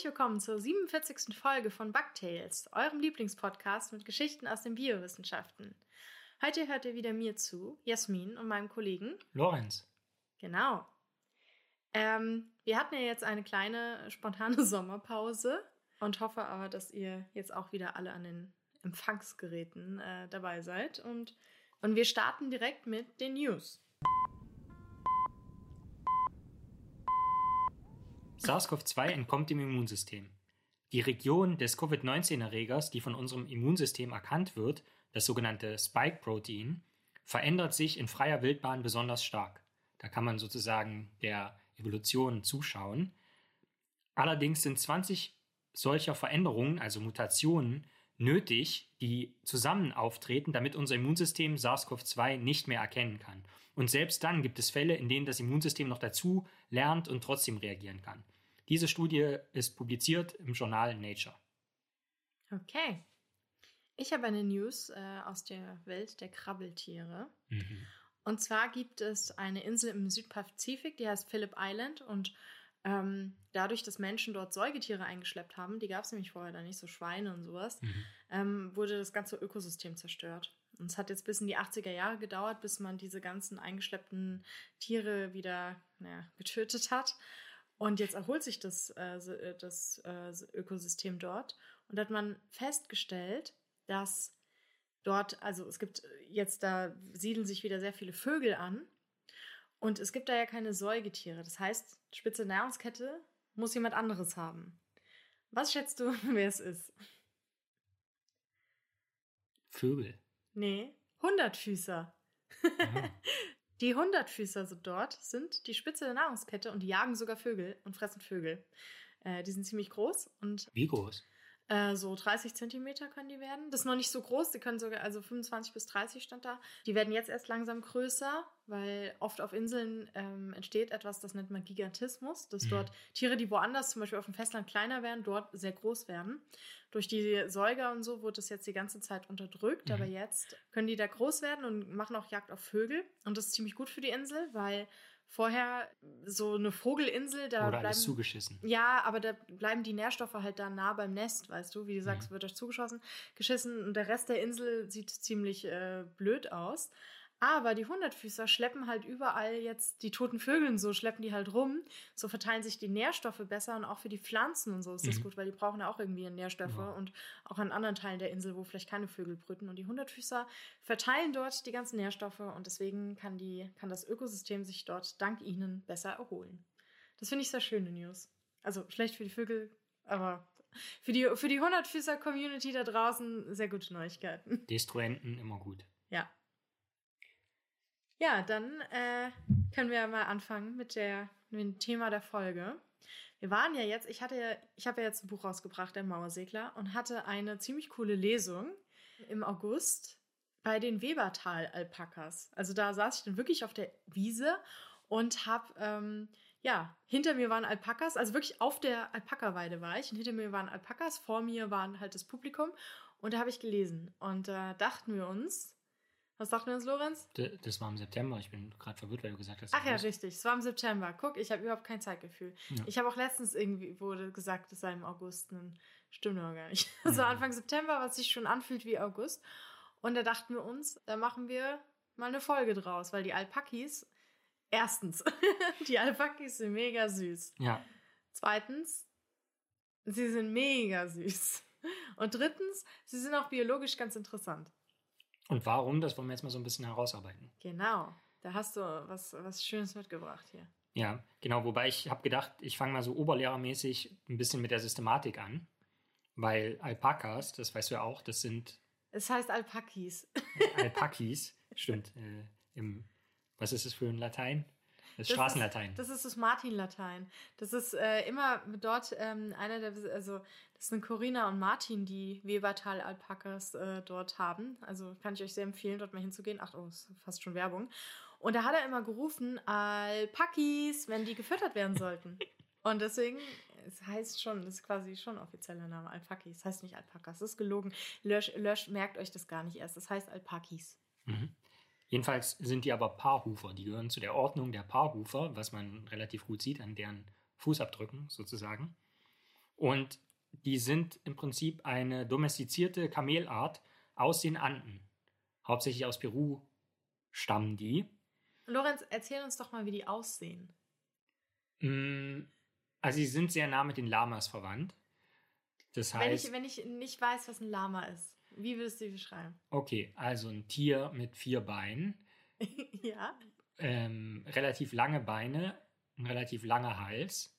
Herzlich willkommen zur 47. Folge von Bugtails, eurem Lieblingspodcast mit Geschichten aus den Biowissenschaften. Heute hört ihr wieder mir zu, Jasmin und meinem Kollegen Lorenz. Genau. Ähm, wir hatten ja jetzt eine kleine spontane Sommerpause und hoffe aber, dass ihr jetzt auch wieder alle an den Empfangsgeräten äh, dabei seid. Und, und wir starten direkt mit den News. SARS-CoV-2 entkommt dem Immunsystem. Die Region des Covid-19-Erregers, die von unserem Immunsystem erkannt wird, das sogenannte Spike-Protein, verändert sich in freier Wildbahn besonders stark. Da kann man sozusagen der Evolution zuschauen. Allerdings sind 20 solcher Veränderungen, also Mutationen, nötig, die zusammen auftreten, damit unser Immunsystem SARS-CoV-2 nicht mehr erkennen kann. Und selbst dann gibt es Fälle, in denen das Immunsystem noch dazu lernt und trotzdem reagieren kann. Diese Studie ist publiziert im Journal Nature. Okay. Ich habe eine News äh, aus der Welt der Krabbeltiere. Mhm. Und zwar gibt es eine Insel im Südpazifik, die heißt Phillip Island. Und ähm, dadurch, dass Menschen dort Säugetiere eingeschleppt haben, die gab es nämlich vorher da nicht, so Schweine und sowas, mhm. ähm, wurde das ganze Ökosystem zerstört. Und es hat jetzt bis in die 80er Jahre gedauert, bis man diese ganzen eingeschleppten Tiere wieder naja, getötet hat. Und jetzt erholt sich das, äh, äh das äh, Ökosystem dort. Und da hat man festgestellt, dass dort, also es gibt jetzt, da siedeln sich wieder sehr viele Vögel an. Und es gibt da ja keine Säugetiere. Das heißt, spitze Nahrungskette muss jemand anderes haben. Was schätzt du, wer es ist? Vögel. Nee, Hundertfüßer. die Hundertfüßer so dort sind die Spitze der Nahrungskette und die jagen sogar Vögel und fressen Vögel. Äh, die sind ziemlich groß und. Wie groß? Äh, so 30 Zentimeter können die werden. Das ist noch nicht so groß. Die können sogar, also 25 bis 30 stand da. Die werden jetzt erst langsam größer, weil oft auf Inseln ähm, entsteht etwas, das nennt man Gigantismus, dass mhm. dort Tiere, die woanders zum Beispiel auf dem Festland kleiner werden, dort sehr groß werden. Durch die Säuger und so wurde das jetzt die ganze Zeit unterdrückt, mhm. aber jetzt können die da groß werden und machen auch Jagd auf Vögel. Und das ist ziemlich gut für die Insel, weil vorher so eine Vogelinsel, da Oder bleiben, zugeschissen. Ja, aber da bleiben die Nährstoffe halt da nah beim Nest, weißt du, wie du sagst, mhm. wird euch zugeschossen, geschissen und der Rest der Insel sieht ziemlich äh, blöd aus. Aber die Hundertfüßer schleppen halt überall jetzt die toten Vögel so, schleppen die halt rum. So verteilen sich die Nährstoffe besser und auch für die Pflanzen und so ist das mhm. gut, weil die brauchen ja auch irgendwie Nährstoffe ja. und auch an anderen Teilen der Insel, wo vielleicht keine Vögel brüten. Und die Hundertfüßer verteilen dort die ganzen Nährstoffe und deswegen kann, die, kann das Ökosystem sich dort dank ihnen besser erholen. Das finde ich sehr schöne News. Also schlecht für die Vögel, aber für die, für die Hundertfüßer-Community da draußen sehr gute Neuigkeiten. Destruenten immer gut. Ja. Dann äh, können wir mal anfangen mit, der, mit dem Thema der Folge. Wir waren ja jetzt, ich hatte, ich habe ja jetzt ein Buch rausgebracht, der Mauersegler, und hatte eine ziemlich coole Lesung im August bei den Webertal-Alpakas. Also da saß ich dann wirklich auf der Wiese und habe, ähm, ja, hinter mir waren Alpakas, also wirklich auf der Alpaka-Weide war ich und hinter mir waren Alpakas, vor mir waren halt das Publikum und da habe ich gelesen und da äh, dachten wir uns, was sagt mir das, Lorenz? Das war im September. Ich bin gerade verwirrt, weil du gesagt hast. Ach ja, richtig. Es war im September. Guck, ich habe überhaupt kein Zeitgefühl. Ja. Ich habe auch letztens irgendwie wurde gesagt, es sei im August. Stimmt aber gar nicht. Es war Anfang September, was sich schon anfühlt wie August. Und da dachten wir uns, da machen wir mal eine Folge draus, weil die Alpakis, erstens, die Alpakis sind mega süß. Ja. Zweitens, sie sind mega süß. Und drittens, sie sind auch biologisch ganz interessant. Und warum, das wollen wir jetzt mal so ein bisschen herausarbeiten. Genau, da hast du was, was Schönes mitgebracht hier. Ja, genau, wobei ich habe gedacht, ich fange mal so oberlehrermäßig ein bisschen mit der Systematik an, weil Alpakas, das weißt du ja auch, das sind... Es heißt Alpakis. Alpakis, stimmt. Äh, im, was ist es für ein Latein? Das, das Straßenlatein. Ist, das ist das Martin-Latein. Das ist äh, immer dort ähm, einer der, also das sind Corinna und Martin, die Webertal-Alpakas äh, dort haben. Also kann ich euch sehr empfehlen, dort mal hinzugehen. Ach, oh, ist fast schon Werbung. Und da hat er immer gerufen, Alpakis, wenn die gefüttert werden sollten. Und deswegen, es heißt schon, das ist quasi schon offizieller Name, Alpakis. Das heißt nicht Alpakas, das ist gelogen. Lösch, lösch, merkt euch das gar nicht erst. Das heißt Alpakis. Mhm. Jedenfalls sind die aber Paarhufer. Die gehören zu der Ordnung der Paarhufer, was man relativ gut sieht an deren Fußabdrücken sozusagen. Und die sind im Prinzip eine domestizierte Kamelart aus den Anden. Hauptsächlich aus Peru stammen die. Lorenz, erzähl uns doch mal, wie die aussehen. Mm, also sie sind sehr nah mit den Lamas verwandt. Das heißt, wenn, ich, wenn ich nicht weiß, was ein Lama ist, wie würdest du die beschreiben? Okay, also ein Tier mit vier Beinen. ja. Ähm, relativ lange Beine, ein relativ langer Hals,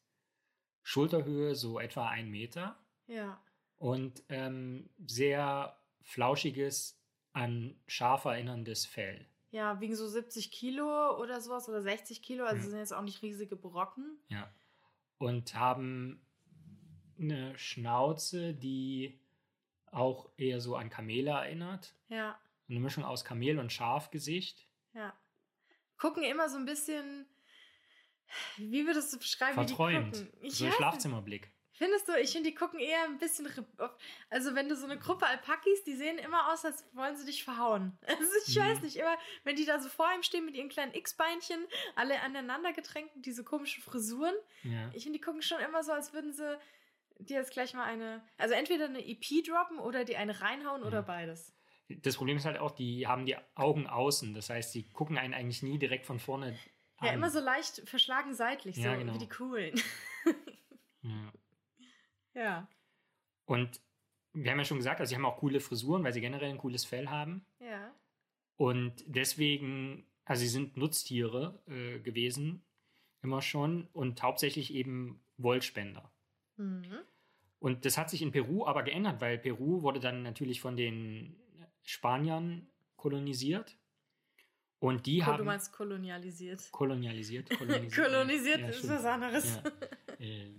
Schulterhöhe so etwa ein Meter. Ja. Und ähm, sehr flauschiges, an Schaf erinnerndes Fell. Ja, wiegen so 70 Kilo oder sowas oder 60 Kilo, also mhm. sind jetzt auch nicht riesige Brocken. Ja. Und haben eine Schnauze, die auch eher so an Kamele erinnert. Ja. Eine Mischung aus Kamel und Schafgesicht. Ja. Gucken immer so ein bisschen, wie würdest du beschreiben, Verträumt. wie die gucken? Ich so ein Schlafzimmerblick. Findest du, ich finde, die gucken eher ein bisschen. Also, wenn du so eine Gruppe Alpakis, die sehen immer aus, als wollen sie dich verhauen. Also, ich mhm. weiß nicht, immer, wenn die da so vor ihm stehen mit ihren kleinen X-Beinchen, alle aneinander getränkt, diese komischen Frisuren. Ja. Ich finde, die gucken schon immer so, als würden sie dir jetzt gleich mal eine. Also, entweder eine EP droppen oder die eine reinhauen ja. oder beides. Das Problem ist halt auch, die haben die Augen außen. Das heißt, die gucken einen eigentlich nie direkt von vorne an. Ja, immer so leicht verschlagen seitlich, so ja, genau. wie die coolen. ja. Ja. Und wir haben ja schon gesagt, also sie haben auch coole Frisuren, weil sie generell ein cooles Fell haben. Ja. Und deswegen, also sie sind Nutztiere äh, gewesen, immer schon, und hauptsächlich eben Wollspender. Mhm. Und das hat sich in Peru aber geändert, weil Peru wurde dann natürlich von den Spaniern kolonisiert. Und die oh, haben. Du meinst kolonialisiert. Kolonialisiert. Kolonisiert, kolonisiert ja, ist was anderes. Ja. Äh.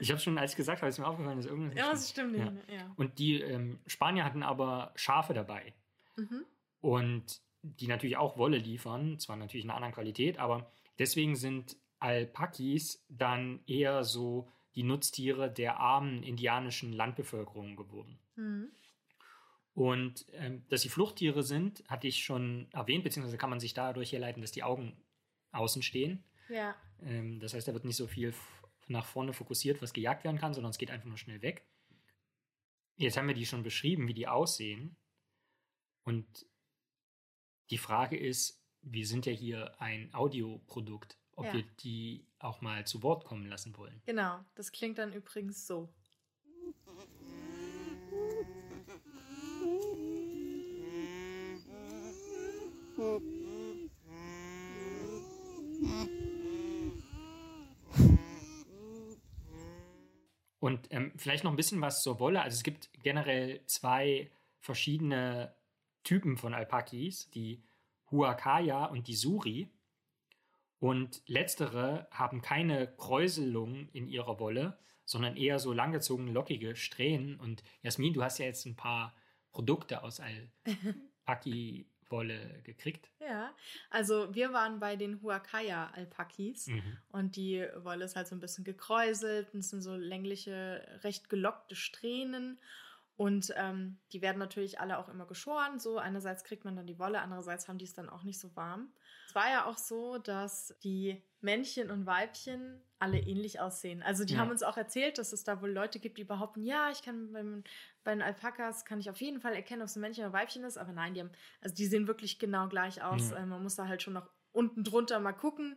Ich habe schon, als ich gesagt habe, ist mir aufgefallen, dass irgendwas. Ja, das stimmt. Ja. ja. Und die ähm, Spanier hatten aber Schafe dabei. Mhm. Und die natürlich auch Wolle liefern, zwar natürlich in einer anderen Qualität, aber deswegen sind Alpakis dann eher so die Nutztiere der armen indianischen Landbevölkerung geworden. Mhm. Und ähm, dass sie Fluchttiere sind, hatte ich schon erwähnt, beziehungsweise kann man sich dadurch herleiten, dass die Augen außen stehen. Ja. Ähm, das heißt, da wird nicht so viel nach vorne fokussiert, was gejagt werden kann, sondern es geht einfach nur schnell weg. Jetzt haben wir die schon beschrieben, wie die aussehen. Und die Frage ist, wir sind ja hier ein Audioprodukt, ob ja. wir die auch mal zu Wort kommen lassen wollen. Genau, das klingt dann übrigens so. Und ähm, vielleicht noch ein bisschen was zur Wolle. Also es gibt generell zwei verschiedene Typen von Alpakis, die Huacaya und die Suri. Und letztere haben keine Kräuselung in ihrer Wolle, sondern eher so langgezogene, lockige Strähnen. Und Jasmin, du hast ja jetzt ein paar Produkte aus Alpaki Wolle gekriegt? Ja, also wir waren bei den Huacaya Alpakis mhm. und die Wolle ist halt so ein bisschen gekräuselt und es sind so längliche, recht gelockte Strähnen und ähm, die werden natürlich alle auch immer geschoren. So einerseits kriegt man dann die Wolle, andererseits haben die es dann auch nicht so warm. Es war ja auch so, dass die Männchen und Weibchen alle ähnlich aussehen. Also die ja. haben uns auch erzählt, dass es da wohl Leute gibt, die behaupten, ja, ich kann beim, bei den Alpakas kann ich auf jeden Fall erkennen, ob es ein Männchen oder Weibchen ist. Aber nein, die haben, also die sehen wirklich genau gleich aus. Ja. Äh, man muss da halt schon noch unten drunter mal gucken,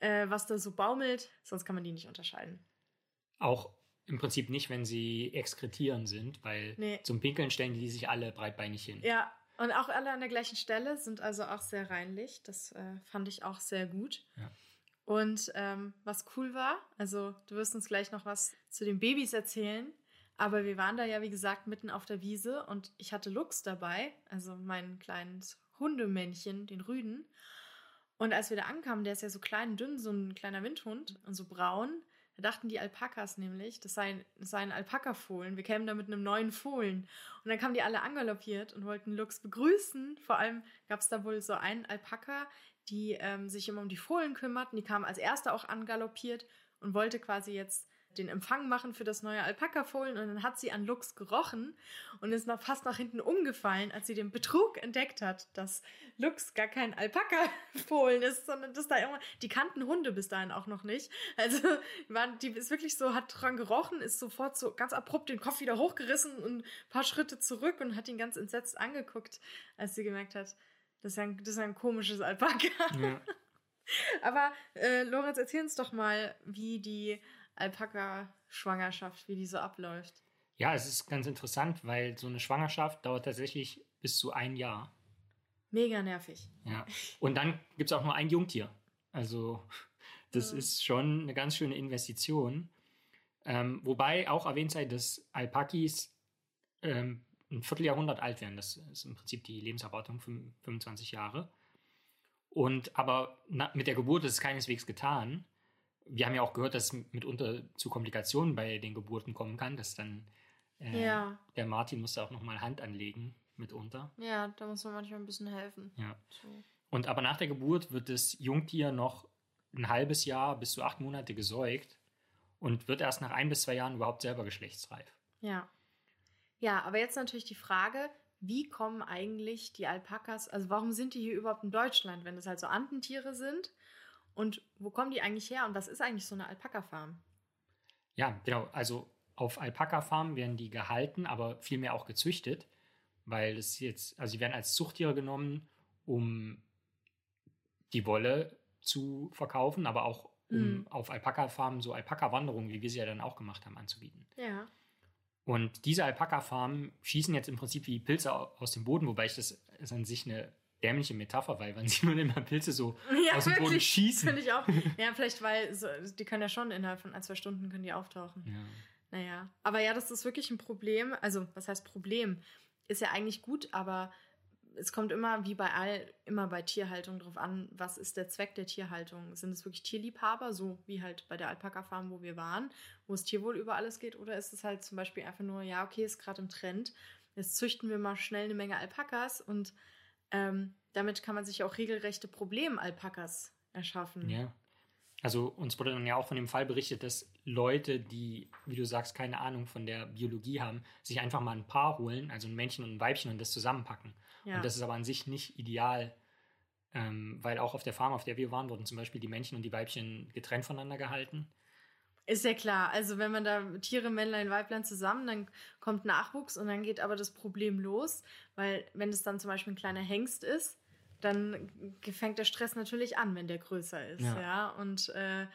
äh, was da so baumelt. Sonst kann man die nicht unterscheiden. Auch im Prinzip nicht, wenn sie exkretieren sind, weil nee. zum Pinkeln stellen die sich alle breitbeinig hin. Ja, und auch alle an der gleichen Stelle sind also auch sehr reinlich. Das äh, fand ich auch sehr gut. Ja. Und ähm, was cool war, also du wirst uns gleich noch was zu den Babys erzählen, aber wir waren da ja, wie gesagt, mitten auf der Wiese und ich hatte Lux dabei, also mein kleines Hundemännchen, den Rüden. Und als wir da ankamen, der ist ja so klein und dünn, so ein kleiner Windhund und so braun, da dachten die Alpakas nämlich, das sei, das sei ein Alpaka-Fohlen. Wir kämen da mit einem neuen Fohlen. Und dann kamen die alle angaloppiert und wollten Lux begrüßen. Vor allem gab es da wohl so einen Alpaka, die ähm, sich immer um die Fohlen kümmerten. Die kam als erste auch angaloppiert und wollte quasi jetzt den Empfang machen für das neue Alpaka-Fohlen und dann hat sie an Lux gerochen und ist noch fast nach hinten umgefallen, als sie den Betrug entdeckt hat, dass Lux gar kein Alpaka-Fohlen ist, sondern dass da immer, die kannten Hunde bis dahin auch noch nicht. Also waren, die ist wirklich so, hat dran gerochen, ist sofort so ganz abrupt den Kopf wieder hochgerissen und ein paar Schritte zurück und hat ihn ganz entsetzt angeguckt, als sie gemerkt hat, das ist ein, das ist ein komisches Alpaka. Ja. Aber äh, Lorenz, erzähl uns doch mal, wie die Alpaka-Schwangerschaft, wie die so abläuft. Ja, es ist ganz interessant, weil so eine Schwangerschaft dauert tatsächlich bis zu ein Jahr. Mega nervig. Ja. Und dann gibt es auch nur ein Jungtier. Also, das ja. ist schon eine ganz schöne Investition. Ähm, wobei auch erwähnt sei, dass Alpakis ähm, ein Vierteljahrhundert alt werden. Das ist im Prinzip die Lebenserwartung, 25 Jahre. Und aber na, mit der Geburt ist es keineswegs getan. Wir haben ja auch gehört, dass es mitunter zu Komplikationen bei den Geburten kommen kann, dass dann äh, ja. der Martin musste auch nochmal Hand anlegen mitunter. Ja, da muss man manchmal ein bisschen helfen. Ja. So. Und aber nach der Geburt wird das Jungtier noch ein halbes Jahr bis zu acht Monate gesäugt und wird erst nach ein bis zwei Jahren überhaupt selber geschlechtsreif. Ja. Ja, aber jetzt natürlich die Frage, wie kommen eigentlich die Alpakas, also warum sind die hier überhaupt in Deutschland, wenn das halt so Antentiere sind? Und wo kommen die eigentlich her und was ist eigentlich so eine Alpaka-Farm? Ja, genau. Also auf Alpaka-Farmen werden die gehalten, aber vielmehr auch gezüchtet, weil es jetzt, also sie werden als Zuchttiere genommen, um die Wolle zu verkaufen, aber auch um mhm. auf Alpaka-Farmen so Alpaka-Wanderungen, wie wir sie ja dann auch gemacht haben, anzubieten. Ja. Und diese Alpaka-Farmen schießen jetzt im Prinzip wie Pilze aus dem Boden, wobei ich das ist an sich eine dämliche Metapher, weil wann sieht man immer Pilze so ja, aus dem wirklich, Boden schießen? Finde ich auch. Ja, vielleicht, weil so, die können ja schon innerhalb von ein, zwei Stunden können die auftauchen. Ja. Naja. Aber ja, das ist wirklich ein Problem. Also, was heißt Problem? Ist ja eigentlich gut, aber es kommt immer, wie bei all, immer bei Tierhaltung drauf an, was ist der Zweck der Tierhaltung? Sind es wirklich Tierliebhaber, so wie halt bei der Alpaka-Farm, wo wir waren, wo es Tierwohl über alles geht? Oder ist es halt zum Beispiel einfach nur, ja, okay, ist gerade im Trend, jetzt züchten wir mal schnell eine Menge Alpakas und ähm, damit kann man sich auch regelrechte Problem-Alpakas erschaffen. Ja. Also uns wurde dann ja auch von dem Fall berichtet, dass Leute, die, wie du sagst, keine Ahnung von der Biologie haben, sich einfach mal ein Paar holen, also ein Männchen und ein Weibchen und das zusammenpacken. Ja. Und das ist aber an sich nicht ideal, ähm, weil auch auf der Farm, auf der wir waren, wurden zum Beispiel die Männchen und die Weibchen getrennt voneinander gehalten. Ist ja klar. Also wenn man da Tiere, Männlein, Weiblein zusammen, dann kommt Nachwuchs und dann geht aber das Problem los, weil wenn es dann zum Beispiel ein kleiner Hengst ist, dann fängt der Stress natürlich an, wenn der größer ist. Ja. ja? Und äh,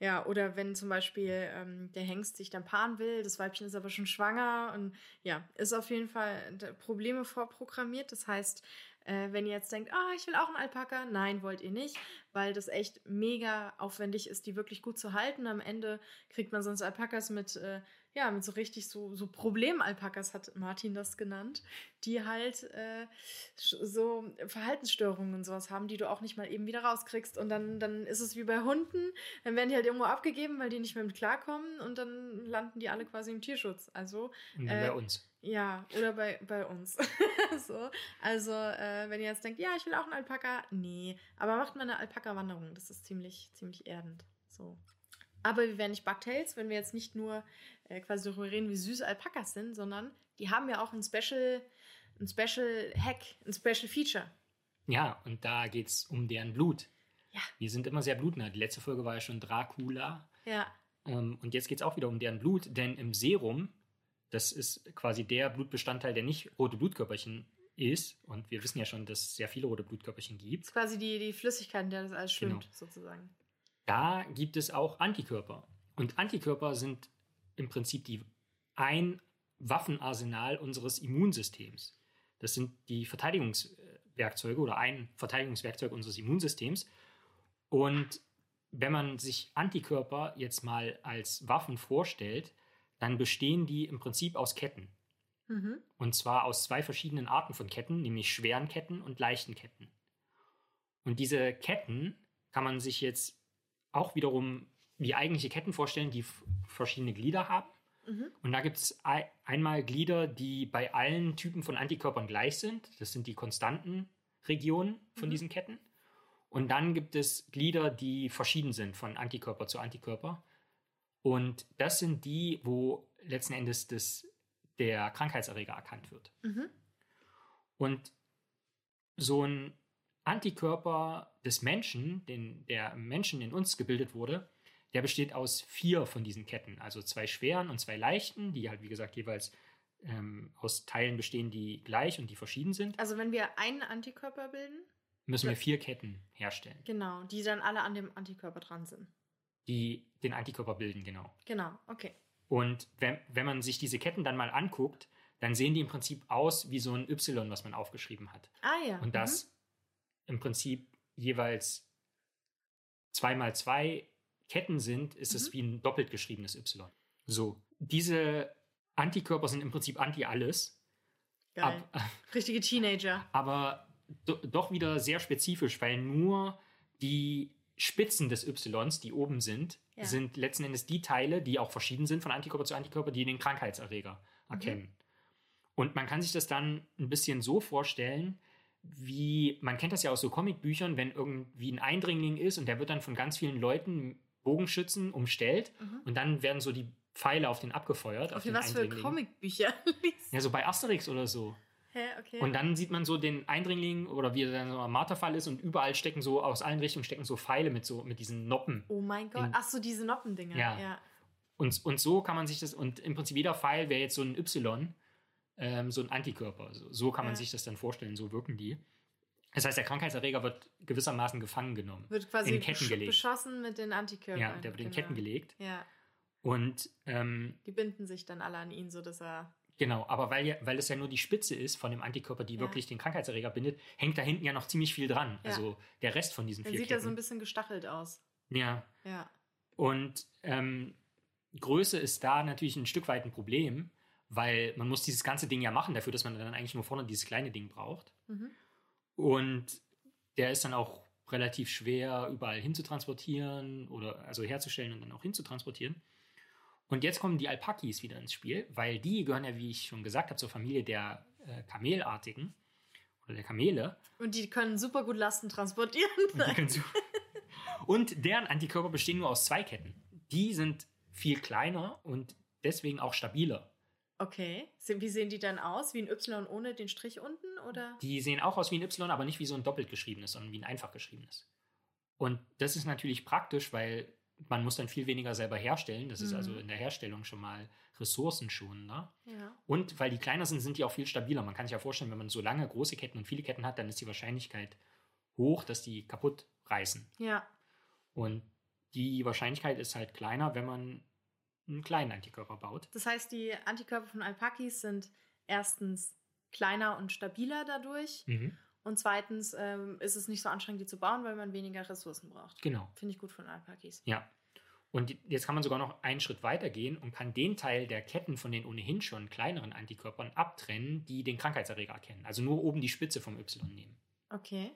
ja, oder wenn zum Beispiel ähm, der Hengst sich dann paaren will, das Weibchen ist aber schon schwanger und ja, ist auf jeden Fall Probleme vorprogrammiert. Das heißt, äh, wenn ihr jetzt denkt, ah, ich will auch einen Alpaka, nein, wollt ihr nicht, weil das echt mega aufwendig ist, die wirklich gut zu halten. Am Ende kriegt man sonst Alpakas mit äh, ja, mit so richtig so, so Problem-Alpakas hat Martin das genannt, die halt äh, so Verhaltensstörungen und sowas haben, die du auch nicht mal eben wieder rauskriegst. Und dann, dann ist es wie bei Hunden, dann werden die halt irgendwo abgegeben, weil die nicht mehr mit klarkommen und dann landen die alle quasi im Tierschutz. Also äh, bei uns. Ja, oder bei, bei uns. so. Also, äh, wenn ihr jetzt denkt, ja, ich will auch einen Alpaka, nee, aber macht mal eine Alpaka-Wanderung. Das ist ziemlich, ziemlich erdend. So. Aber wir wären nicht Bugtails, wenn wir jetzt nicht nur äh, quasi darüber reden, wie süß Alpakas sind, sondern die haben ja auch ein Special, ein Special Hack, ein Special Feature. Ja, und da geht es um deren Blut. Ja. Wir sind immer sehr blutnah. Die letzte Folge war ja schon Dracula. Ja. Ähm, und jetzt geht es auch wieder um deren Blut, denn im Serum, das ist quasi der Blutbestandteil, der nicht rote Blutkörperchen ist. Und wir wissen ja schon, dass es sehr viele rote Blutkörperchen gibt. Das ist quasi die, die Flüssigkeit, in der das alles schwimmt, genau. sozusagen. Da gibt es auch Antikörper. Und Antikörper sind im Prinzip die ein Waffenarsenal unseres Immunsystems. Das sind die Verteidigungswerkzeuge oder ein Verteidigungswerkzeug unseres Immunsystems. Und wenn man sich Antikörper jetzt mal als Waffen vorstellt, dann bestehen die im Prinzip aus Ketten. Mhm. Und zwar aus zwei verschiedenen Arten von Ketten, nämlich schweren Ketten und leichten Ketten. Und diese Ketten kann man sich jetzt auch wiederum wie eigentliche Ketten vorstellen, die verschiedene Glieder haben. Mhm. Und da gibt es einmal Glieder, die bei allen Typen von Antikörpern gleich sind. Das sind die konstanten Regionen von mhm. diesen Ketten. Und dann gibt es Glieder, die verschieden sind von Antikörper zu Antikörper. Und das sind die, wo letzten Endes das, der Krankheitserreger erkannt wird. Mhm. Und so ein Antikörper des Menschen, den, der Menschen in uns gebildet wurde, der besteht aus vier von diesen Ketten. Also zwei schweren und zwei leichten, die halt, wie gesagt, jeweils ähm, aus Teilen bestehen, die gleich und die verschieden sind. Also wenn wir einen Antikörper bilden, Müssen wir vier Ketten herstellen, genau, die dann alle an dem Antikörper dran sind. Die den Antikörper bilden, genau. Genau, okay. Und wenn, wenn man sich diese Ketten dann mal anguckt, dann sehen die im Prinzip aus wie so ein Y, was man aufgeschrieben hat. Ah ja. Und das im Prinzip jeweils zwei mal zwei Ketten sind, ist es Mhm. wie ein doppelt geschriebenes Y. So, diese Antikörper sind im Prinzip anti-alles, Mhm. Geil. ab, Richtige Teenager. aber do, doch wieder sehr spezifisch, weil nur die Spitzen des Ys, die oben sind, Ja. sind letzten Endes die Teile, die auch verschieden sind von Antikörper zu Antikörper, die den Krankheitserreger Mhm. erkennen. Und man kann sich das dann ein bisschen so vorstellen, wie, man kennt das ja aus so Comicbüchern, wenn irgendwie ein Eindringling ist und der wird dann von ganz vielen Leuten, Bogenschützen, umstellt Mhm. und dann werden so die Pfeile auf den abgefeuert. Auf den was für. Comicbücher. Ja, so bei Asterix oder so. Hä, okay. Und dann sieht man so den Eindringling oder wie er dann so am Marterfall ist und überall stecken so, aus allen Richtungen stecken so Pfeile mit so, mit diesen Noppen. oh mein Gott. in- Ach so, diese Noppendinger. Ja. ja. Und, und so kann man sich das, und im Prinzip jeder Pfeil wäre jetzt so ein Y, ähm, so ein Antikörper. So, so kann man Ja. sich das dann vorstellen, so wirken die. Das heißt, der Krankheitserreger wird gewissermaßen gefangen genommen. Wird quasi In Ketten gelegt. beschossen mit den Antikörpern. Ja, der wird in genau. Ketten gelegt. Ja, Und ähm, die binden sich dann alle an ihn, sodass er. Genau, aber weil, ja, weil es ja nur die Spitze ist von dem Antikörper, die Ja. wirklich den Krankheitserreger bindet, hängt da hinten ja noch ziemlich viel dran. Ja. Also der Rest von diesen Dann vier sieht er so ein Ketten. bisschen gestachelt aus. Ja, Ja. Und ähm, Größe ist da natürlich ein Stück weit ein Problem, weil man muss dieses ganze Ding ja machen dafür, dass man dann eigentlich nur vorne dieses kleine Ding braucht. Mhm. Und der ist dann auch relativ schwer überall hinzutransportieren oder also herzustellen und dann auch hinzutransportieren. Und jetzt kommen die Alpakis wieder ins Spiel, weil die gehören ja, wie ich schon gesagt habe, zur Familie der äh, Kamelartigen oder der Kamele. Und die können super gut Lasten transportieren. Und, so und deren Antikörper bestehen nur aus zwei Ketten. Die sind viel kleiner und deswegen auch stabiler. Okay. Wie sehen die dann aus? Wie ein Y ohne den Strich unten? Oder? Die sehen auch aus wie ein Y, aber nicht wie so ein doppelt geschriebenes, sondern wie ein einfach geschriebenes. Und das ist natürlich praktisch, weil man muss dann viel weniger selber herstellen. Das ist Mhm. also in der Herstellung schon mal ressourcenschonender. Ja. Und weil die kleiner sind, sind die auch viel stabiler. Man kann sich ja vorstellen, wenn man so lange große Ketten und viele Ketten hat, dann ist die Wahrscheinlichkeit hoch, dass die kaputt reißen. Ja. Und die Wahrscheinlichkeit ist halt kleiner, wenn man einen kleinen Antikörper baut. Das heißt, die Antikörper von Alpakis sind erstens kleiner und stabiler dadurch. Und zweitens ähm, ist es nicht so anstrengend, die zu bauen, weil man weniger Ressourcen braucht. Genau. Finde ich gut von Alpakis. Ja. Und jetzt kann man sogar noch einen Schritt weiter gehen und kann den Teil der Ketten von den ohnehin schon kleineren Antikörpern abtrennen, die den Krankheitserreger erkennen. Also nur oben die Spitze vom Y nehmen. Okay.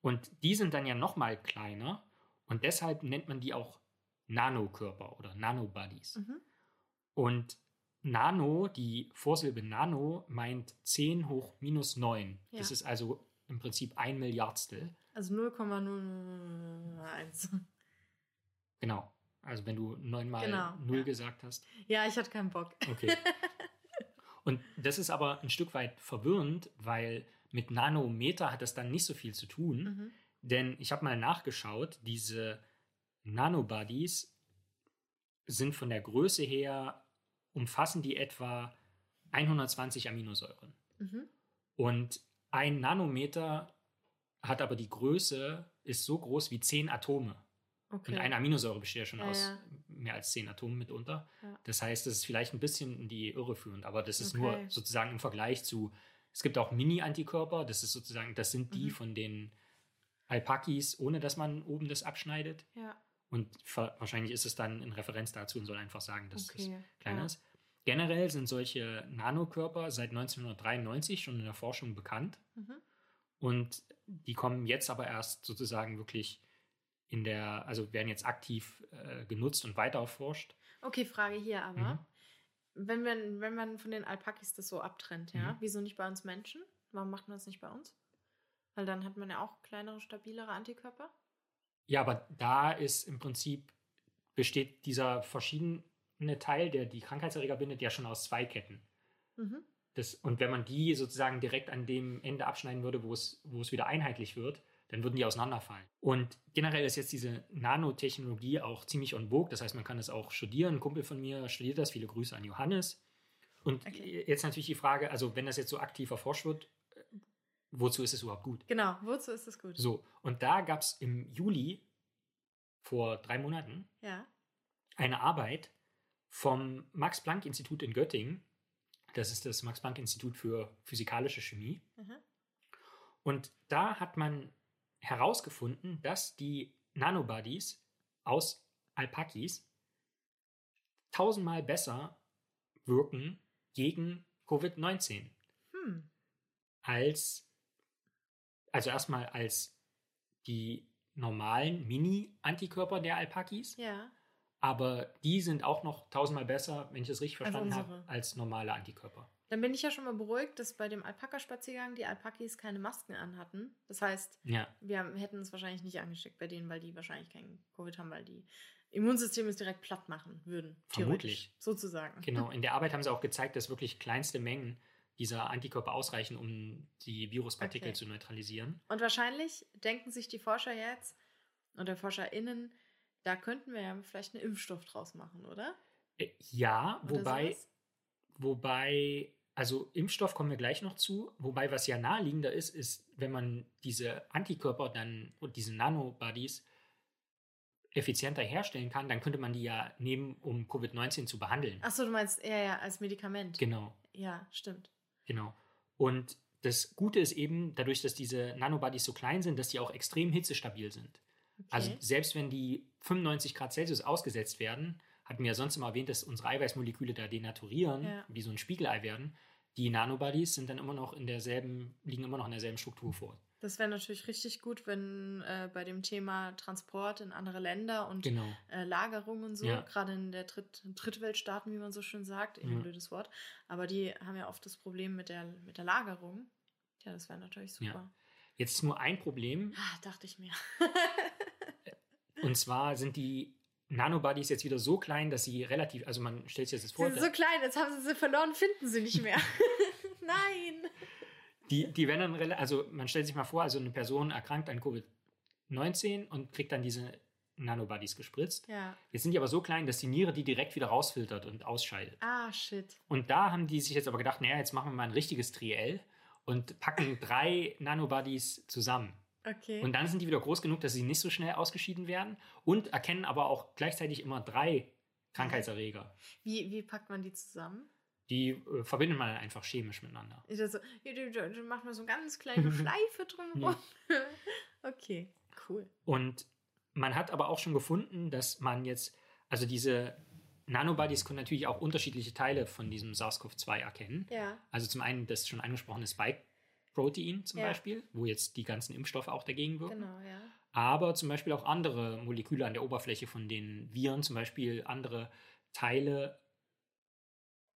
Und die sind dann ja noch mal kleiner und deshalb nennt man die auch Nanokörper oder Nanobodies. Mhm. Und Nano, die Vorsilbe Nano, meint 10 hoch minus 9. Ja. Das ist also im Prinzip ein Milliardstel. Also 0,001. Genau. Also wenn du 9 mal Genau, 0 ja. gesagt hast. Ja, ich hatte keinen Bock. Okay. Und das ist aber ein Stück weit verwirrend, weil mit Nanometer hat das dann nicht so viel zu tun. Mhm. Denn ich habe mal nachgeschaut, diese Nanobodies sind von der Größe her, umfassen die etwa 120 Aminosäuren. Mhm. Und ein Nanometer hat aber die Größe, ist so groß wie 10 Atome. Okay. Und eine Aminosäure besteht ja schon Ja, aus ja. mehr als 10 Atomen mitunter. Ja. Das heißt, das ist vielleicht ein bisschen in die Irre führend, aber das ist Okay. nur sozusagen im Vergleich zu, es gibt auch Mini-Antikörper, das ist sozusagen, das sind die Mhm. von den Alpakis, ohne dass man oben das abschneidet. Und wahrscheinlich ist es dann in Referenz dazu und soll einfach sagen, dass es okay. kleiner ja. ist. Generell sind solche Nanokörper seit 1993 schon in der Forschung bekannt. Mhm. Und die kommen jetzt aber erst sozusagen wirklich in der, also werden jetzt aktiv äh, genutzt und weiter erforscht. Okay, Frage hier aber. Mhm. Wenn, man, wenn man von den Alpakis das so abtrennt, ja, Mhm. wieso nicht bei uns Menschen? Warum macht man das nicht bei uns? Weil dann hat man ja auch kleinere, stabilere Antikörper. Ja, aber da ist im Prinzip besteht dieser verschiedene Teil, der die Krankheitserreger bindet, ja schon aus zwei Ketten. Mhm. Das, und wenn man die sozusagen direkt an dem Ende abschneiden würde, wo es, wo es wieder einheitlich wird, dann würden die auseinanderfallen. Und generell ist jetzt diese Nanotechnologie auch ziemlich on vogue. Das heißt, man kann es auch studieren. Ein Kumpel von mir studiert das. Viele Grüße an Johannes. Und okay. jetzt natürlich die Frage, also wenn das jetzt so aktiv erforscht wird, äh, wozu ist es überhaupt gut? Genau, wozu ist es gut? So, und da gab es im Juli vor drei Monaten ja. eine Arbeit vom Max-Planck-Institut in Göttingen. Das ist das Max-Planck-Institut für physikalische Chemie. Mhm. Und da hat man herausgefunden, dass die Nanobodies aus Alpakis tausendmal besser wirken gegen Covid-19 hm. als, also erstmal als die normalen Mini-Antikörper der Alpakis. Ja. Aber die sind auch noch tausendmal besser, wenn ich das richtig verstanden also habe, als normale Antikörper. Dann bin ich ja schon mal beruhigt, dass bei dem Alpaka-Spaziergang die Alpakis keine Masken anhatten. Das heißt, ja. wir hätten es wahrscheinlich nicht angesteckt bei denen, weil die wahrscheinlich kein Covid haben, weil die Immunsystem es direkt platt machen würden. Vermutlich. Sozusagen. Genau. In der Arbeit haben sie auch gezeigt, dass wirklich kleinste Mengen dieser Antikörper ausreichen, um die Viruspartikel okay. zu neutralisieren. Und wahrscheinlich denken sich die Forscher jetzt oder ForscherInnen, da könnten wir ja vielleicht einen Impfstoff draus machen, oder? Äh, ja, oder wobei, sowas? wobei also Impfstoff kommen wir gleich noch zu, wobei was ja naheliegender ist, ist, wenn man diese Antikörper dann und diese Nanobodies effizienter herstellen kann, dann könnte man die ja nehmen, um Covid-19 zu behandeln. Achso, du meinst eher ja als Medikament. Genau. Ja, stimmt. Genau. Und das Gute ist eben, dadurch, dass diese Nanobodies so klein sind, dass die auch extrem hitzestabil sind. Okay. Also selbst wenn die 95 Grad Celsius ausgesetzt werden, hatten wir ja sonst immer erwähnt, dass unsere Eiweißmoleküle da denaturieren, ja. wie so ein Spiegelei werden. Die Nanobodies sind dann immer noch in derselben, liegen immer noch in derselben Struktur vor. Das wäre natürlich richtig gut, wenn äh, bei dem Thema Transport in andere Länder und genau. äh, Lagerung und so, ja. gerade in der Dritt Drittweltstaaten, wie man so schön sagt, ein ja. blödes Wort, aber die haben ja oft das Problem mit der, mit der Lagerung. Ja, das wäre natürlich super. Ja. Jetzt ist nur ein Problem. Ah, dachte ich mir. und zwar sind die Nanobodies jetzt wieder so klein, dass sie relativ, also man stellt sich das vor. Sie sind so klein, jetzt haben sie sie verloren, finden sie nicht mehr. Nein. Die, die werden dann, also man stellt sich mal vor, also eine Person erkrankt an Covid-19 und kriegt dann diese Nanobodies gespritzt. Ja. Jetzt sind die aber so klein, dass die Niere die direkt wieder rausfiltert und ausscheidet. Ah, shit. Und da haben die sich jetzt aber gedacht, naja, jetzt machen wir mal ein richtiges Triell und packen drei Nanobodies zusammen. Okay. Und dann sind die wieder groß genug, dass sie nicht so schnell ausgeschieden werden und erkennen aber auch gleichzeitig immer drei Krankheitserreger. Wie, wie packt man die zusammen? Die äh, verbindet man einfach chemisch miteinander. Ich so, du, machst mal so eine ganz kleine Schleife drumherum. Okay, cool. Und man hat aber auch schon gefunden, dass man jetzt, also diese Nanobodies können natürlich auch unterschiedliche Teile von diesem SARS-CoV-2 erkennen. Ja. Also zum einen das schon angesprochene Spike Protein zum ja. Beispiel, wo jetzt die ganzen Impfstoffe auch dagegen wirken. Genau, ja. Aber zum Beispiel auch andere Moleküle an der Oberfläche von den Viren, zum Beispiel andere Teile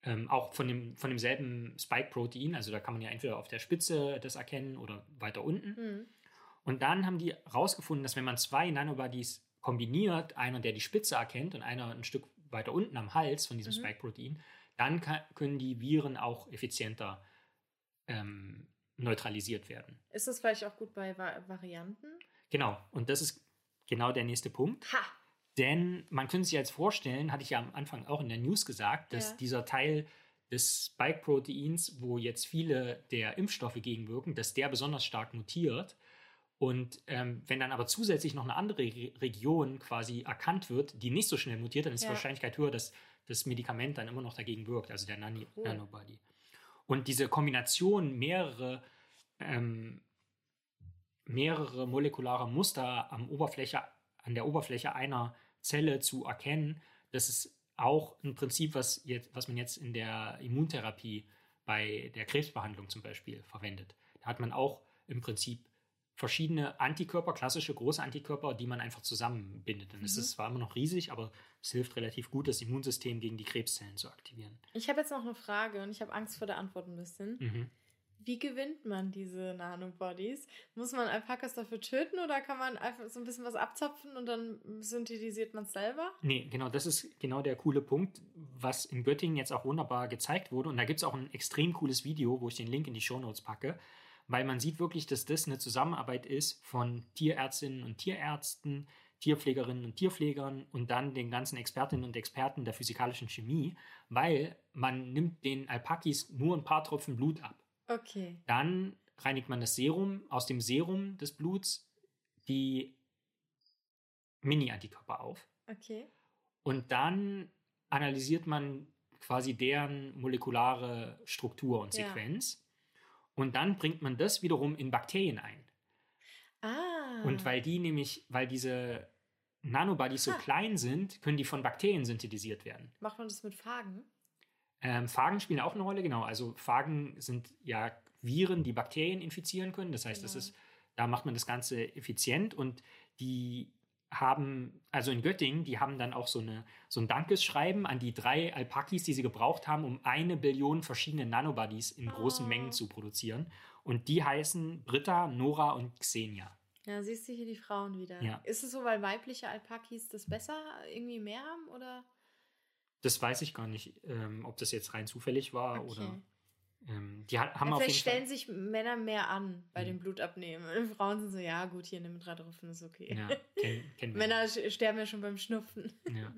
ähm, auch von, dem, von demselben Spike-Protein. Also da kann man ja entweder auf der Spitze das erkennen oder weiter unten. Mhm. Und dann haben die herausgefunden, dass wenn man zwei Nanobodies kombiniert, einer, der die Spitze erkennt und einer ein Stück weiter unten am Hals von diesem mhm. Spike-Protein, dann kann, können die Viren auch effizienter ähm, neutralisiert werden. Ist das vielleicht auch gut bei Va Varianten? Genau, und das ist genau der nächste Punkt. Ha! Denn man könnte sich jetzt vorstellen, hatte ich ja am Anfang auch in der News gesagt, dass ja. dieser Teil des Spike-Proteins, wo jetzt viele der Impfstoffe gegenwirken, dass der besonders stark mutiert. Und ähm, wenn dann aber zusätzlich noch eine andere Re Region quasi erkannt wird, die nicht so schnell mutiert, dann ist ja. die Wahrscheinlichkeit höher, dass das Medikament dann immer noch dagegen wirkt, also der Nani cool. Nanobody. Und diese Kombination mehrere, ähm, mehrere molekulare Muster am Oberfläche, an der Oberfläche einer Zelle zu erkennen, das ist auch ein Prinzip, was, jetzt, was man jetzt in der Immuntherapie bei der Krebsbehandlung zum Beispiel verwendet. Da hat man auch im Prinzip verschiedene Antikörper, klassische große Antikörper, die man einfach zusammenbindet. Es mhm. ist zwar immer noch riesig, aber es hilft relativ gut, das Immunsystem gegen die Krebszellen zu aktivieren. Ich habe jetzt noch eine Frage und ich habe Angst vor der Antwort ein bisschen. Mhm. Wie gewinnt man diese Nanobodies? Muss man Alpakas dafür töten oder kann man einfach so ein bisschen was abzapfen und dann synthetisiert man es selber? Nee, genau, das ist genau der coole Punkt, was in Göttingen jetzt auch wunderbar gezeigt wurde. Und da gibt es auch ein extrem cooles Video, wo ich den Link in die Shownotes packe, weil man sieht wirklich, dass das eine Zusammenarbeit ist von Tierärztinnen und Tierärzten, Tierpflegerinnen und Tierpflegern und dann den ganzen Expertinnen und Experten der physikalischen Chemie, weil man nimmt den Alpakis nur ein paar Tropfen Blut ab. Okay. Dann reinigt man das Serum, aus dem Serum des Bluts die Mini-Antikörper auf. Okay. Und dann analysiert man quasi deren molekulare Struktur und Sequenz. Ja. Und dann bringt man das wiederum in Bakterien ein. Ah. Und weil die nämlich, weil diese Nanobodies so klein sind, können die von Bakterien synthetisiert werden. Macht man das mit Phagen? Ähm, Phagen spielen auch eine Rolle, genau. Also Phagen sind ja Viren, die Bakterien infizieren können. Das heißt, genau. das ist, da macht man das Ganze effizient und die haben, also in Göttingen, die haben dann auch so, eine, so ein Dankesschreiben an die drei Alpakis, die sie gebraucht haben, um eine Billion verschiedene Nanobodies in großen oh. Mengen zu produzieren. Und die heißen Britta, Nora und Xenia. Ja, siehst du hier die Frauen wieder. Ja. Ist es so, weil weibliche Alpakis das besser irgendwie mehr haben oder? Das weiß ich gar nicht, ähm, ob das jetzt rein zufällig war okay. oder. Ähm, die haben ja, auf vielleicht stellen sich Männer mehr an bei mhm. dem Blutabnehmen. Frauen sind so, ja gut, hier nimm drei Tropfen, ist okay. Ja, kenn, kenn Männer sterben ja schon beim Schnupfen. Ja.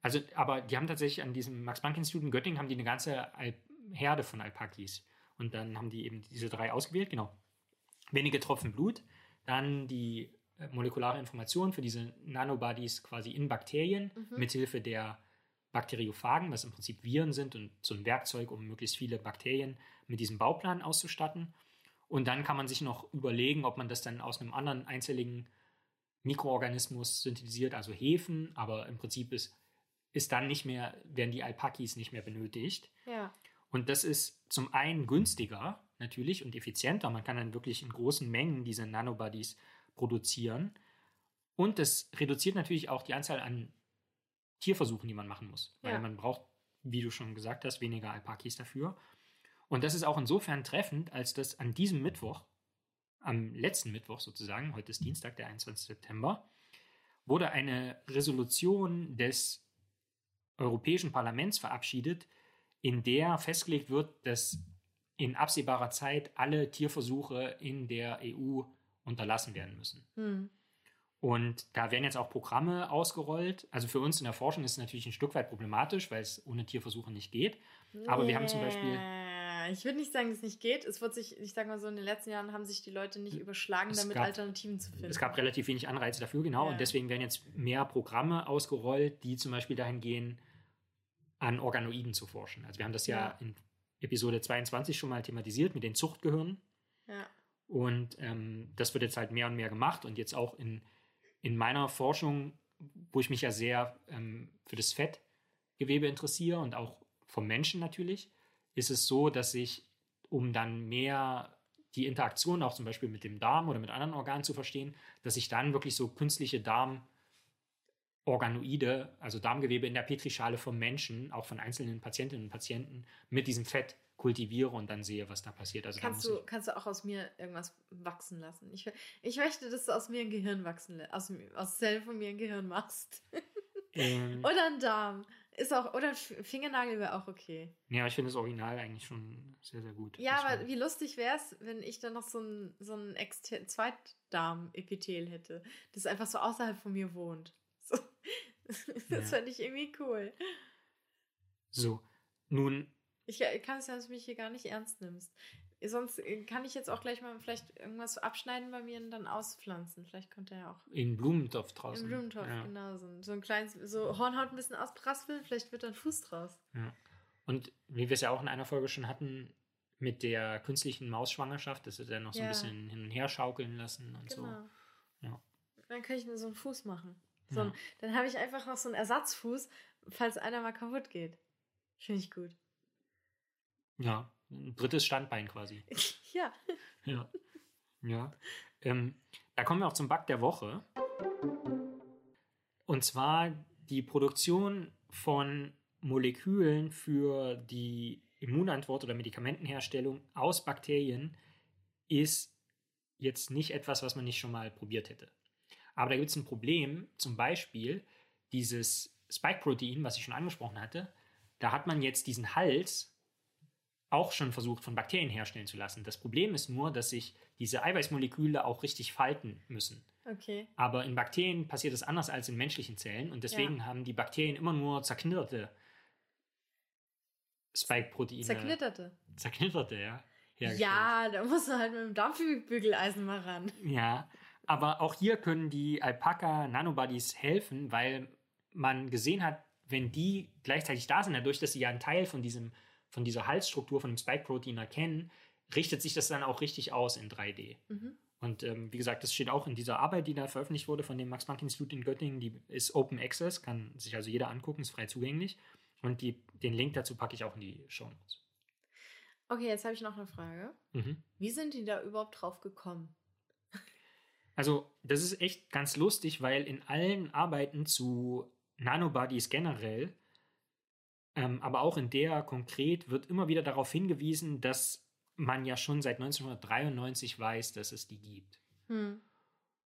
Also, aber die haben tatsächlich an diesem Max-Planck-Institut in Göttingen haben die eine ganze Al Herde von Alpakis. Und dann haben die eben diese drei ausgewählt, genau. Wenige Tropfen Blut, dann die äh, molekulare Information für diese Nanobodies quasi in Bakterien mhm. mithilfe der Bakteriophagen, was im Prinzip Viren sind und so ein Werkzeug, um möglichst viele Bakterien mit diesem Bauplan auszustatten. Und dann kann man sich noch überlegen, ob man das dann aus einem anderen einzelligen Mikroorganismus synthetisiert, also Hefen, aber im Prinzip ist, ist dann nicht mehr, werden die Alpakis nicht mehr benötigt. Ja. Und das ist zum einen günstiger natürlich und effizienter. Man kann dann wirklich in großen Mengen diese Nanobodies produzieren. Und das reduziert natürlich auch die Anzahl an Tierversuchen, die man machen muss. Weil ja. man braucht, wie du schon gesagt hast, weniger Alpakis dafür. Und das ist auch insofern treffend, als dass an diesem Mittwoch, am letzten Mittwoch sozusagen, heute ist Dienstag, der 21. September, wurde eine Resolution des Europäischen Parlaments verabschiedet, in der festgelegt wird, dass in absehbarer Zeit alle Tierversuche in der EU unterlassen werden müssen. Hm. Und da werden jetzt auch Programme ausgerollt. Also für uns in der Forschung ist es natürlich ein Stück weit problematisch, weil es ohne Tierversuche nicht geht. Aber yeah. wir haben zum Beispiel. Ich würde nicht sagen, dass es nicht geht. Es wird sich, ich sage mal so, in den letzten Jahren haben sich die Leute nicht überschlagen, damit gab, Alternativen zu finden. Es gab relativ wenig Anreize dafür, genau. Ja. Und deswegen werden jetzt mehr Programme ausgerollt, die zum Beispiel dahin gehen, an Organoiden zu forschen. Also wir haben das ja, ja in Episode 22 schon mal thematisiert mit den Zuchtgehirnen. Ja. Und ähm, das wird jetzt halt mehr und mehr gemacht und jetzt auch in in meiner Forschung, wo ich mich ja sehr ähm, für das Fettgewebe interessiere und auch vom Menschen natürlich, ist es so, dass ich, um dann mehr die Interaktion auch zum Beispiel mit dem Darm oder mit anderen Organen zu verstehen, dass ich dann wirklich so künstliche Darmorganoide, also Darmgewebe in der Petrischale vom Menschen, auch von einzelnen Patientinnen und Patienten, mit diesem Fett kultiviere und dann sehe, was da passiert. Also kannst, du, kannst du auch aus mir irgendwas wachsen lassen? Ich, ich möchte, dass du aus mir ein Gehirn wachsen lässt, aus, aus Zellen von mir ein Gehirn machst. Ähm, oder ein Darm. Ist auch, oder ein Fingernagel wäre auch okay. Ja, ich finde das Original eigentlich schon sehr, sehr gut. Ja, aber wie lustig wäre es, wenn ich dann noch so ein, so ein Zweitdarm-Epithel hätte, das einfach so außerhalb von mir wohnt. So. Das ja. fände ich irgendwie cool. So, nun ich äh, kann es ja, dass du mich hier gar nicht ernst nimmst. Sonst äh, kann ich jetzt auch gleich mal vielleicht irgendwas abschneiden bei mir und dann auspflanzen. Vielleicht könnte er ja auch. In Blumentopf draußen. In Blumentopf, ja. genau. So ein, so ein kleines, so Hornhaut ein bisschen auspraspeln, vielleicht wird dann Fuß draus. Ja. Und wie wir es ja auch in einer Folge schon hatten, mit der künstlichen Mausschwangerschaft, dass wir dann noch so ja. ein bisschen hin und her schaukeln lassen und genau. so. Ja. Dann kann ich mir so einen Fuß machen. So ein, dann habe ich einfach noch so einen Ersatzfuß, falls einer mal kaputt geht. Finde ich gut. Ja, ein drittes Standbein quasi. ja. Ja. Ja. Ähm, da kommen wir auch zum Bug der Woche. Und zwar die Produktion von Molekülen für die Immunantwort oder Medikamentenherstellung aus Bakterien ist jetzt nicht etwas, was man nicht schon mal probiert hätte. Aber da gibt es ein Problem, zum Beispiel dieses Spike-Protein, was ich schon angesprochen hatte, da hat man jetzt diesen Hals auch schon versucht, von Bakterien herstellen zu lassen. Das Problem ist nur, dass sich diese Eiweißmoleküle auch richtig falten müssen. Okay. Aber in Bakterien passiert das anders als in menschlichen Zellen und deswegen ja. haben die Bakterien immer nur zerknitterte Spike-Proteine. Zerknitterte. Zerknitterte, ja. Ja, da musst du halt mit dem Dampfbügeleisen mal ran. Ja, aber auch hier können die Alpaka-Nanobodies helfen, weil man gesehen hat, wenn die gleichzeitig da sind, dadurch, dass sie ja einen Teil von, diesem, von dieser Halsstruktur, von dem Spike-Protein erkennen, richtet sich das dann auch richtig aus in 3D. Mhm. Und ähm, wie gesagt, das steht auch in dieser Arbeit, die da veröffentlicht wurde von dem Max-Planck-Institut in Göttingen. Die ist Open Access, kann sich also jeder angucken, ist frei zugänglich. Und die, den Link dazu packe ich auch in die Show Notes. Okay, jetzt habe ich noch eine Frage. Mhm. Wie sind die da überhaupt drauf gekommen? Also, das ist echt ganz lustig, weil in allen Arbeiten zu Nanobodies generell, ähm, aber auch in der konkret, wird immer wieder darauf hingewiesen, dass man ja schon seit 1993 weiß, dass es die gibt. Hm.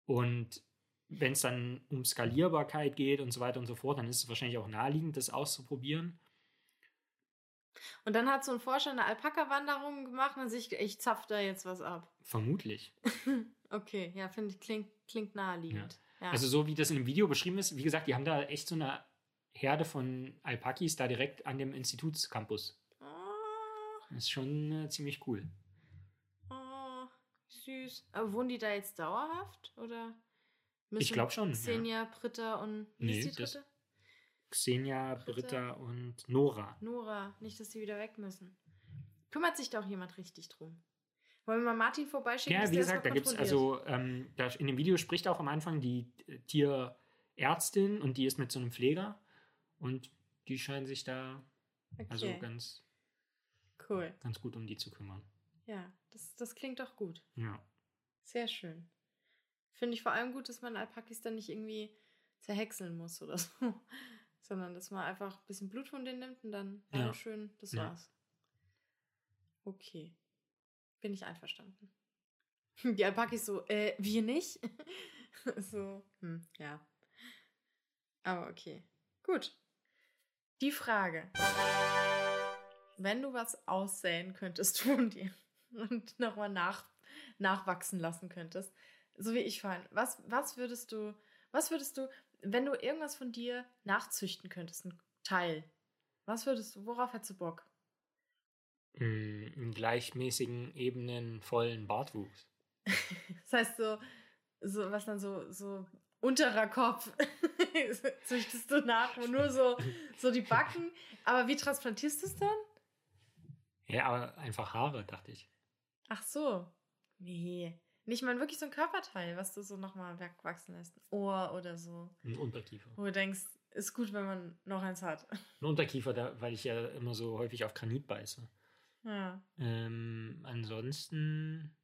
Und wenn es dann um Skalierbarkeit geht und so weiter und so fort, dann ist es wahrscheinlich auch naheliegend, das auszuprobieren. Und dann hat so ein Forscher eine Alpaka-Wanderung gemacht und sich, ich zapf da jetzt was ab. Vermutlich. okay, ja, finde ich, klingt, klingt naheliegend. Ja. Ja. Also so wie das in dem Video beschrieben ist, wie gesagt, die haben da echt so eine Herde von Alpakis da direkt an dem Institutscampus. Oh. Das ist schon äh, ziemlich cool. Oh, süß. Aber wohnen die da jetzt dauerhaft? Oder ich glaube schon. Xenia, ja. Britta und nee, die dritte? Xenia, Britta, Britta und Nora. Nora, nicht, dass sie wieder weg müssen. Kümmert sich da auch jemand richtig drum? Wollen wir mal Martin vorbeischicken? Ja, wie gesagt, da gibt es also, ähm, da in dem Video spricht auch am Anfang die äh, Tierärztin und die ist mit so einem Pfleger und die scheinen sich da okay. also ganz, cool. ganz gut um die zu kümmern. Ja, das, das klingt doch gut. Ja. Sehr schön. Finde ich vor allem gut, dass man Alpakis dann nicht irgendwie zerhäckseln muss oder so sondern dass man einfach ein bisschen Blut von denen nimmt und dann ja. schön, das ja. war's. Okay. Bin ich einverstanden. Die Alpakis so, äh, wir nicht? so, hm, ja. Aber okay. Gut. Die Frage. Wenn du was aussäen könntest von dir und nochmal nach, nachwachsen lassen könntest, so wie ich vorhin, was, was würdest du, was würdest du, wenn du irgendwas von dir nachzüchten könntest, ein Teil, was würdest du, worauf hättest du Bock? Mm, in gleichmäßigen Ebenen vollen Bartwuchs. das heißt so, so was dann so, so unterer Kopf züchtest du nach und nur so, so die Backen. Aber wie transplantierst du es dann? Ja, aber einfach Haare, dachte ich. Ach so. Nee. Nicht mal wirklich so ein Körperteil, was du so nochmal wegwachsen lässt. Ein Ohr oder so. Ein Unterkiefer. Wo du denkst, ist gut, wenn man noch eins hat. Ein Unterkiefer, da, weil ich ja immer so häufig auf Granit beiße. Ja. Ähm, ansonsten.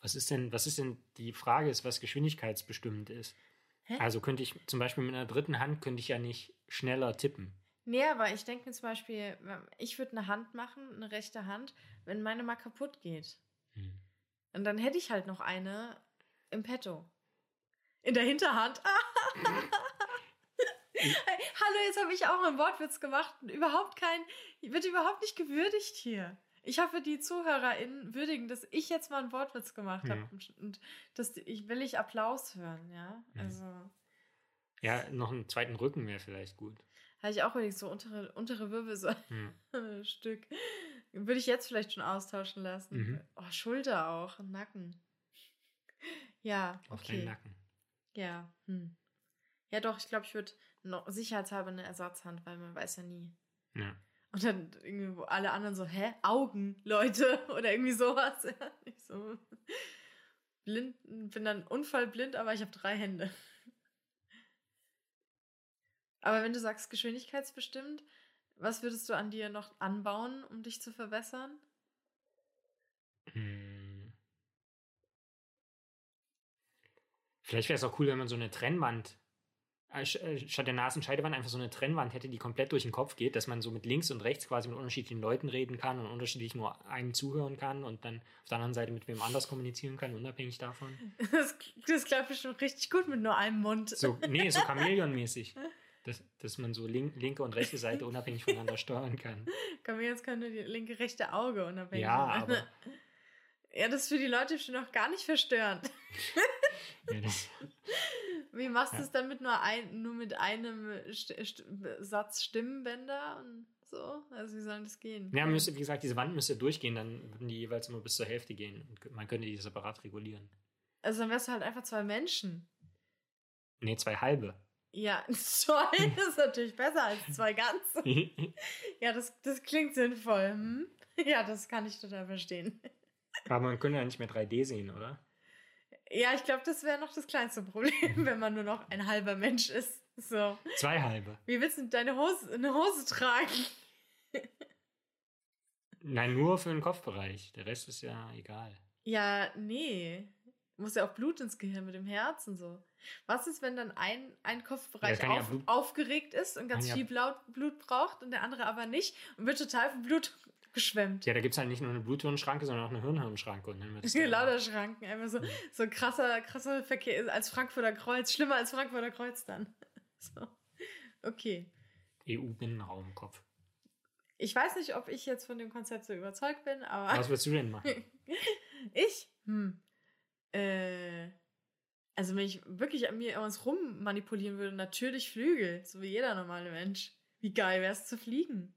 Was ist denn, was ist denn die Frage ist, was geschwindigkeitsbestimmt ist? Hä? Also könnte ich zum Beispiel mit einer dritten Hand könnte ich ja nicht schneller tippen. Nee, aber ich denke mir zum Beispiel, ich würde eine Hand machen, eine rechte Hand, wenn meine mal kaputt geht. Hm. Und dann hätte ich halt noch eine im Petto. In der Hinterhand. hey, hallo, jetzt habe ich auch einen Wortwitz gemacht. Überhaupt kein, wird überhaupt nicht gewürdigt hier. Ich hoffe, die ZuhörerInnen würdigen, dass ich jetzt mal einen Wortwitz gemacht habe. Und das, ich will ich Applaus hören, ja. Also. Ja, noch einen zweiten Rücken wäre vielleicht gut. Hatte ich auch überlegt, so untere, untere Wirbelsäule hm. Stück. Würde ich jetzt vielleicht schon austauschen lassen. Mhm. Oh, Schulter auch, Nacken. Ja, okay. Auf den Nacken. Ja, hm. Ja, doch, ich glaube, ich würde noch sicherheitshalber eine Ersatzhand, weil man weiß ja nie. Ja. Und dann irgendwie, wo alle anderen so, hä? Augen, Leute? Oder irgendwie sowas. Ja, ich so. Blind, bin dann unfallblind, aber ich habe drei Hände. Aber wenn du sagst geschwindigkeitsbestimmt, was würdest du an dir noch anbauen, um dich zu verbessern? Hm. Vielleicht wäre es auch cool, wenn man so eine Trennwand statt der Nasenscheidewand einfach so eine Trennwand hätte, die komplett durch den Kopf geht, dass man so mit links und rechts quasi mit unterschiedlichen Leuten reden kann und unterschiedlich nur einen zuhören kann und dann auf der anderen Seite mit wem anders kommunizieren kann, unabhängig davon. Das, das klappt schon richtig gut mit nur einem Mund. So, nee, so Chamäleon-mäßig. Dass, dass man so link, linke und rechte Seite unabhängig voneinander steuern kann. Chamäleons können nur die linke, rechte Auge unabhängig Ja, aber Ja, das ist für die Leute schon noch gar nicht verstörend. ja, das, Wie machst du Ja. es dann mit nur, ein, nur mit einem St St Satz Stimmbänder und so? Also wie soll das gehen? ja, müsste, wie gesagt, diese Wand müsste durchgehen, dann würden die jeweils immer bis zur Hälfte gehen. Und man könnte die separat regulieren. Also dann wärst du halt einfach zwei Menschen. Nee, zwei halbe. Ja, das ist natürlich besser als zwei ganze. Ja, das, das klingt sinnvoll. Hm? Ja, das kann ich total verstehen. aber man könnte ja nicht mehr 3D sehen, oder? Ja, ich glaube, das wäre noch das kleinste Problem, wenn man nur noch ein halber Mensch ist. So. Zwei halbe. Wie willst du deine Hose, eine Hose tragen? Nein, nur für den Kopfbereich. Der Rest ist ja egal. Ja, nee. Muss ja auch Blut ins Gehirn mit dem Herz und so. Was ist, wenn dann ein, ein Kopfbereich Ja, ja auf, Blut- aufgeregt ist und ganz ja- viel Blau, Blut braucht und der andere aber nicht und wird total von Blut geschwemmt? Ja, da gibt es halt nicht nur eine Bluthirnschranke, sondern auch eine Hirnhirnschranke. Dann- Lauter Schranken, einfach so, so krasser, krasser Verkehr als Frankfurter Kreuz, schlimmer als Frankfurter Kreuz dann. So. Okay. EU-Binnenraumkopf. Ich weiß nicht, ob ich jetzt von dem Konzept so überzeugt bin, aber. Was würdest du denn machen? ich? Hm. Äh. Also, wenn ich wirklich an mir irgendwas rummanipulieren würde, natürlich Flügel, so wie jeder normale Mensch. Wie geil wäre es zu fliegen?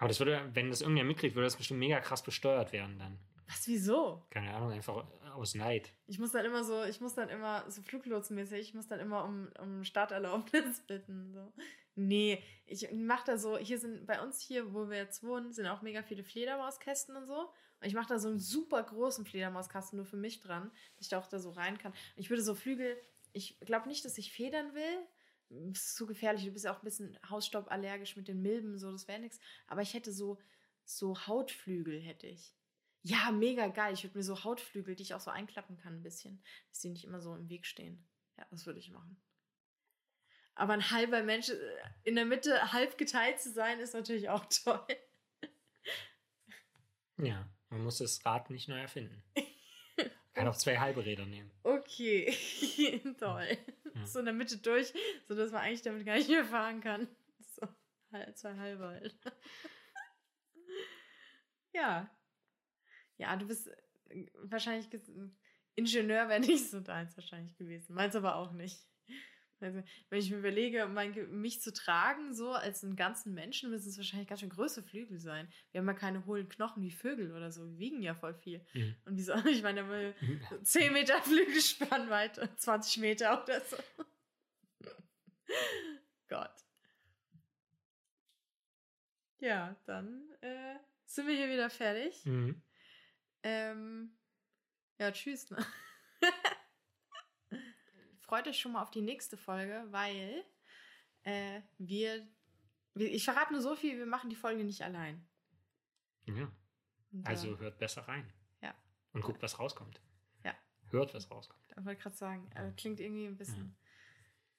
Aber das würde, wenn das irgendwer mitkriegt, würde das bestimmt mega krass besteuert werden dann. Was, wieso? Keine Ahnung, einfach aus Neid. Ich muss dann immer so, ich muss dann immer so Fluglotsenmäßig, ich muss dann immer um, um Starterlaubnis bitten. So. Nee, ich mach da so, hier sind bei uns hier, wo wir jetzt wohnen, sind auch mega viele Fledermauskästen und so. Und ich mache da so einen super großen Fledermauskasten nur für mich dran, dass ich da auch da so rein kann. Und ich würde so Flügel, ich glaube nicht, dass ich federn will. Ist zu gefährlich. Du bist ja auch ein bisschen Hausstauballergisch mit den Milben, so, das wäre nichts. Aber ich hätte so, so Hautflügel, hätte ich. Ja, mega geil. Ich würde mir so Hautflügel, die ich auch so einklappen kann, ein bisschen, dass die nicht immer so im Weg stehen. Ja, das würde ich machen. Aber ein halber Mensch äh, in der Mitte halb geteilt zu sein, ist natürlich auch toll. Ja, man muss das Rad nicht neu erfinden. Kann auch zwei halbe Räder nehmen. Okay, toll. Ja. So in der Mitte durch, sodass man eigentlich damit gar nicht mehr fahren kann. So, halb- zwei halbe halt. Ja. Ja, du bist äh, wahrscheinlich Ingenieur wäre nicht so deins wahrscheinlich gewesen. Meins aber auch nicht. Also, wenn ich mir überlege, mein, mich zu tragen, so als einen ganzen Menschen, müssen es wahrscheinlich ganz schön große Flügel sein. Wir haben ja keine hohlen Knochen wie Vögel oder so. Wir wiegen ja voll viel. Mhm. Und wieso? Ich meine, wir 10 Meter Flügelspannweite, 20 Meter oder so. Gott. Ja, dann äh, sind wir hier wieder fertig. Mhm. Ähm, ja, tschüss. Ne? Freut euch schon mal auf die nächste Folge, weil äh, wir, wir. Ich verrate nur so viel, wir machen die Folge nicht allein. Ja, Und, also äh, hört besser rein. Ja. Und guckt, was rauskommt. Ja. Hört, was rauskommt. Ich wollte gerade sagen, äh, klingt irgendwie ein bisschen.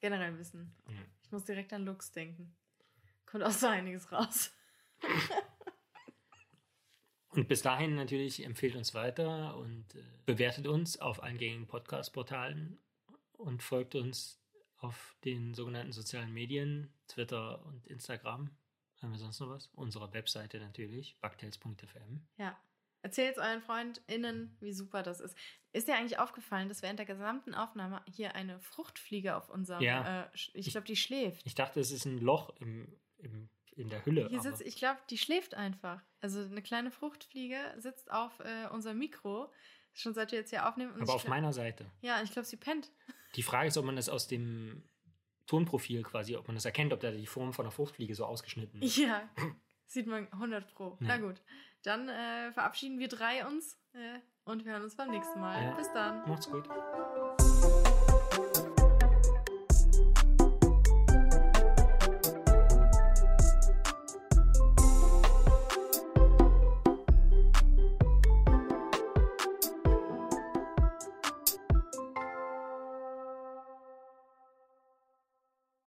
Generell ein bisschen. Ja. Ich muss direkt an Lux denken. Kommt auch so einiges raus. Und bis dahin natürlich empfehlt uns weiter und äh, bewertet uns auf allen gängigen Podcast-Portalen und folgt uns auf den sogenannten sozialen Medien, Twitter und Instagram. Haben wir sonst noch was? Unsere Webseite natürlich, bugtails.fm. Ja. Erzählt euren FreundInnen, wie super das ist. Ist dir eigentlich aufgefallen, dass während der gesamten Aufnahme hier eine Fruchtfliege auf unserem. Ja. Äh, ich glaube, die schläft. Ich dachte, es ist ein Loch im, im, in der Hülle. Hier sitzt, ich glaube, die schläft einfach. Also eine kleine Fruchtfliege sitzt auf äh, unserem Mikro, schon seit wir jetzt hier aufnehmen. und aber auf glaub- meiner Seite. Ja, ich glaube, sie pennt. Die Frage ist, ob man das aus dem Tonprofil quasi, ob man das erkennt, ob da die Form von der Fruchtfliege so ausgeschnitten ist. Ja, sieht man 100 Pro. Ja. Na gut, dann äh, verabschieden wir drei uns äh, und wir hören uns beim nächsten Mal. Ja. Bis dann. Macht's gut.